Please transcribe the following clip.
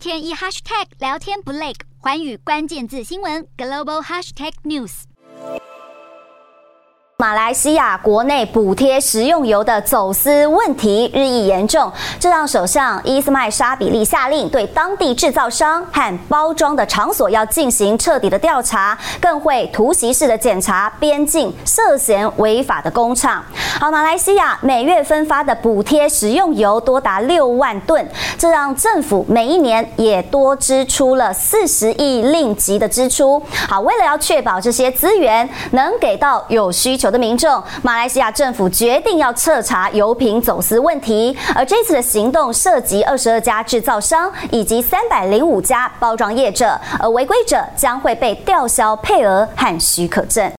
天一 hashtag 聊天不累，寰宇关键字新闻 global hashtag news。马来来西亚国内补贴食用油的走私问题日益严重，这让首相伊斯迈沙比利下令对当地制造商和包装的场所要进行彻底的调查，更会突袭式的检查边境涉嫌违法的工厂。好，马来西亚每月分发的补贴食用油多达六万吨，这让政府每一年也多支出了四十亿令吉的支出。好，为了要确保这些资源能给到有需求的民马来西亚政府决定要彻查油品走私问题，而这次的行动涉及二十二家制造商以及三百零五家包装业者，而违规者将会被吊销配额和许可证。